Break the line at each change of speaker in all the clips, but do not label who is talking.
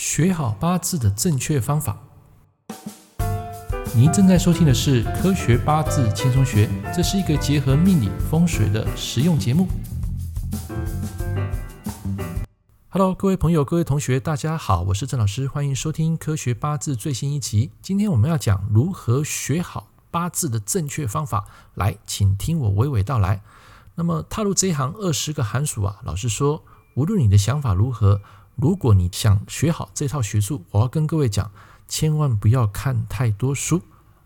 学好八字的正确方法。您正在收听的是《科学八字轻松学》，这是一个结合命理风水的实用节目。Hello，各位朋友、各位同学，大家好，我是郑老师，欢迎收听《科学八字》最新一集。今天我们要讲如何学好八字的正确方法。来，请听我娓娓道来。那么踏入这一行二十个寒暑啊，老实说，无论你的想法如何，如果你想学好这套学术，我要跟各位讲，千万不要看太多书，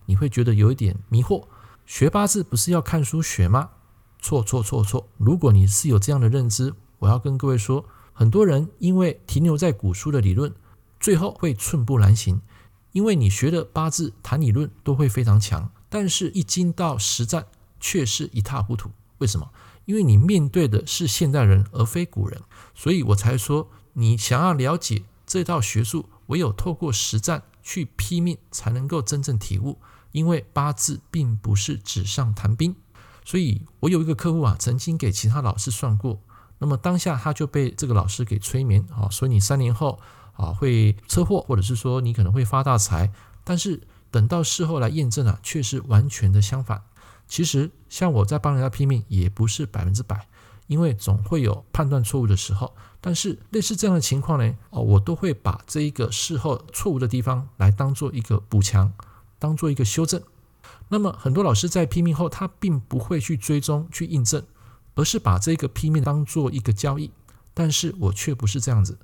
你会觉得有一点迷惑。学八字不是要看书学吗？错错错错！如果你是有这样的认知，我要跟各位说，很多人因为停留在古书的理论，最后会寸步难行。因为你学的八字谈理论都会非常强，但是一经到实战，却是一塌糊涂。为什么？因为你面对的是现代人，而非古人，所以我才说，你想要了解这套学术，唯有透过实战去拼命，才能够真正体悟。因为八字并不是纸上谈兵。所以我有一个客户啊，曾经给其他老师算过，那么当下他就被这个老师给催眠啊，所以你三年后啊会车祸，或者是说你可能会发大财，但是等到事后来验证啊，却是完全的相反。其实，像我在帮人家拼命，也不是百分之百，因为总会有判断错误的时候。但是，类似这样的情况呢，哦，我都会把这一个事后错误的地方来当做一个补强，当做一个修正。那么，很多老师在批命后，他并不会去追踪、去印证，而是把这个批命当做一个交易。但是我却不是这样子，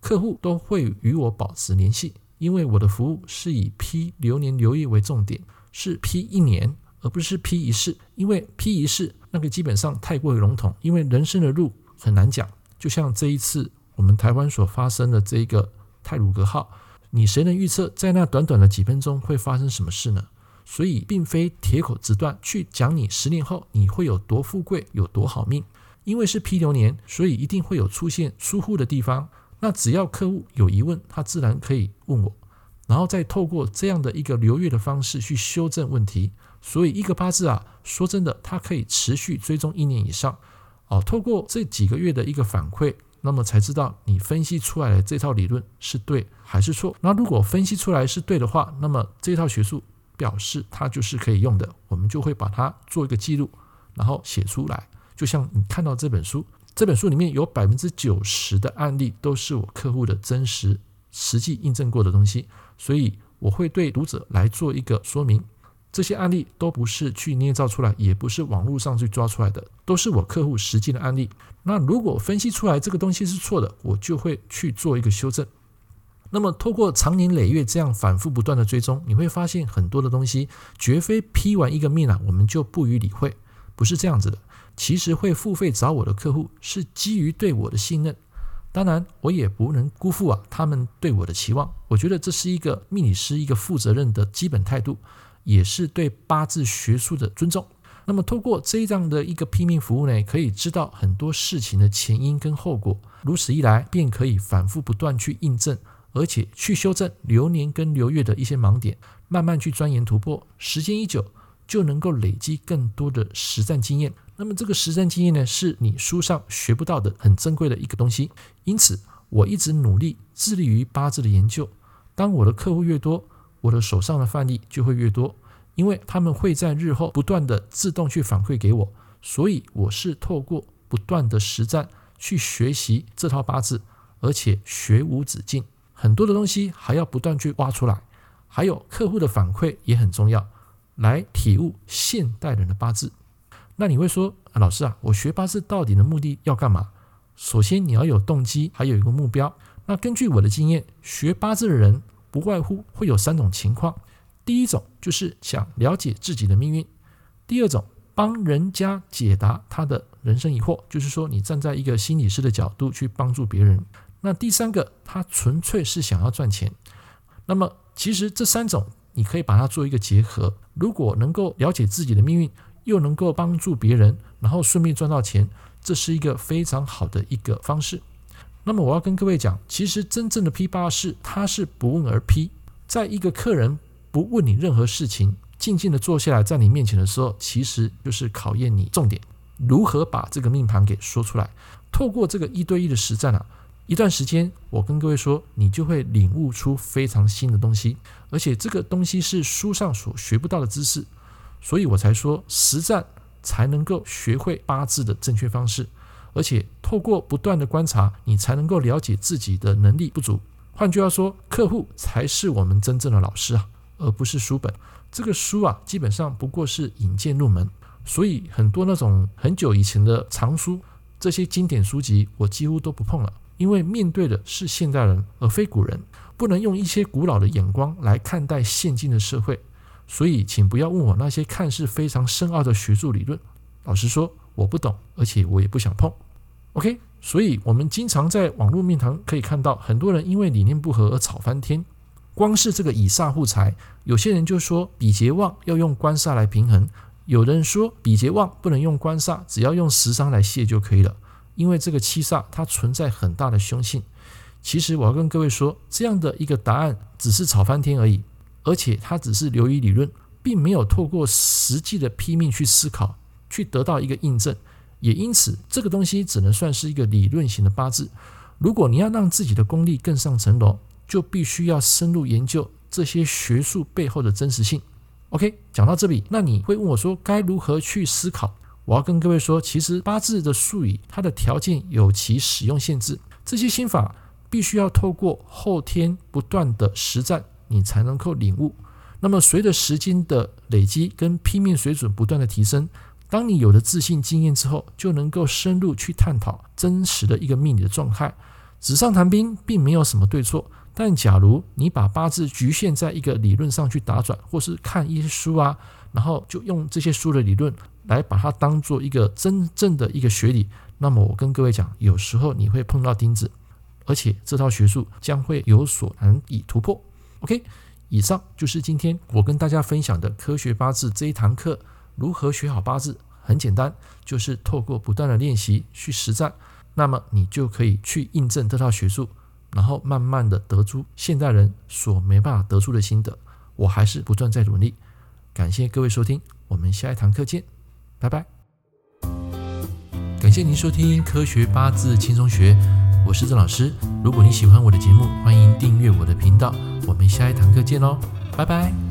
客户都会与我保持联系，因为我的服务是以批流年流月为重点，是批一年。而不是批一事，因为批一事那个基本上太过于笼统，因为人生的路很难讲。就像这一次我们台湾所发生的这一个泰鲁阁号，你谁能预测在那短短的几分钟会发生什么事呢？所以并非铁口直断去讲你十年后你会有多富贵、有多好命，因为是批流年，所以一定会有出现疏忽的地方。那只要客户有疑问，他自然可以问我。然后再透过这样的一个流月的方式去修正问题，所以一个八字啊，说真的，它可以持续追踪一年以上。哦，透过这几个月的一个反馈，那么才知道你分析出来的这套理论是对还是错。那如果分析出来是对的话，那么这套学术表示它就是可以用的，我们就会把它做一个记录，然后写出来。就像你看到这本书，这本书里面有百分之九十的案例都是我客户的真实。实际印证过的东西，所以我会对读者来做一个说明。这些案例都不是去捏造出来，也不是网络上去抓出来的，都是我客户实际的案例。那如果分析出来这个东西是错的，我就会去做一个修正。那么，透过长年累月这样反复不断的追踪，你会发现很多的东西绝非批完一个命啊，我们就不予理会，不是这样子的。其实会付费找我的客户，是基于对我的信任。当然，我也不能辜负啊他们对我的期望。我觉得这是一个命理师一个负责任的基本态度，也是对八字学术的尊重。那么，透过这样的一个拼命服务呢，可以知道很多事情的前因跟后果。如此一来，便可以反复不断去印证，而且去修正流年跟流月的一些盲点，慢慢去钻研突破。时间一久，就能够累积更多的实战经验。那么这个实战经验呢，是你书上学不到的很珍贵的一个东西。因此，我一直努力致力于八字的研究。当我的客户越多，我的手上的范例就会越多，因为他们会在日后不断的自动去反馈给我。所以，我是透过不断的实战去学习这套八字，而且学无止境。很多的东西还要不断去挖出来，还有客户的反馈也很重要，来体悟现代人的八字。那你会说，老师啊，我学八字到底的目的要干嘛？首先你要有动机，还有一个目标。那根据我的经验，学八字的人不外乎会有三种情况：第一种就是想了解自己的命运；第二种帮人家解答他的人生疑惑，就是说你站在一个心理师的角度去帮助别人；那第三个，他纯粹是想要赚钱。那么其实这三种你可以把它做一个结合，如果能够了解自己的命运。又能够帮助别人，然后顺便赚到钱，这是一个非常好的一个方式。那么我要跟各位讲，其实真正的批八字，他是不问而批。在一个客人不问你任何事情，静静的坐下来在你面前的时候，其实就是考验你重点如何把这个命盘给说出来。透过这个一对一的实战啊，一段时间，我跟各位说，你就会领悟出非常新的东西，而且这个东西是书上所学不到的知识，所以我才说实战才能够学会八字的正确方式，而且透过不断的观察，你才能够了解自己的能力不足。换句话说，客户才是我们真正的老师啊，而不是书本。这个书啊，基本上不过是引荐入门，所以很多那种很久以前的藏书，这些经典书籍，我几乎都不碰了。因为面对的是现代人，而非古人，不能用一些古老的眼光来看待现今的社会，所以请不要问我那些看似非常深奥的学术理论。老实说，我不懂，而且我也不想碰。OK，所以我们经常在网络面谈可以看到，很多人因为理念不合而吵翻天。光是这个以煞护财，有些人就说比劫旺要用官煞来平衡，有的人说比劫旺不能用官煞，只要用食伤来泄就可以了。因为这个七煞它存在很大的凶性，其实我要跟各位说，这样的一个答案只是吵翻天而已，而且它只是流于理论，并没有透过实际的批命去思考，去得到一个印证。也因此，这个东西只能算是一个理论型的八字。如果你要让自己的功力更上层楼，就必须要深入研究这些学术背后的真实性。OK，讲到这里，那你会问我说，该如何去思考？我要跟各位说，其实八字的术语，它的条件有其使用限制。这些心法必须要透过后天不断的实战，你才能够领悟。那么随着时间的累积跟拼命水准不断的提升，当你有了自信经验之后，就能够深入去探讨真实的一个命理的状态。纸上谈兵并没有什么对错，但假如你把八字局限在一个理论上去打转，或是看一些书啊，然后就用这些书的理论。来把它当做一个真正的一个学理，那么我跟各位讲，有时候你会碰到钉子，而且这套学术将会有所难以突破。OK，以上就是今天我跟大家分享的科学八字这一堂课。如何学好八字？很简单，就是透过不断的练习去实战，那么你就可以去印证这套学术，然后慢慢的得出现代人所没办法得出的心得。我还是不断在努力。感谢各位收听，我们下一堂课见。拜拜！感谢您收听《科学八字轻松学》，我是郑老师。如果你喜欢我的节目，欢迎订阅我的频道。我们下一堂课见喽，拜拜！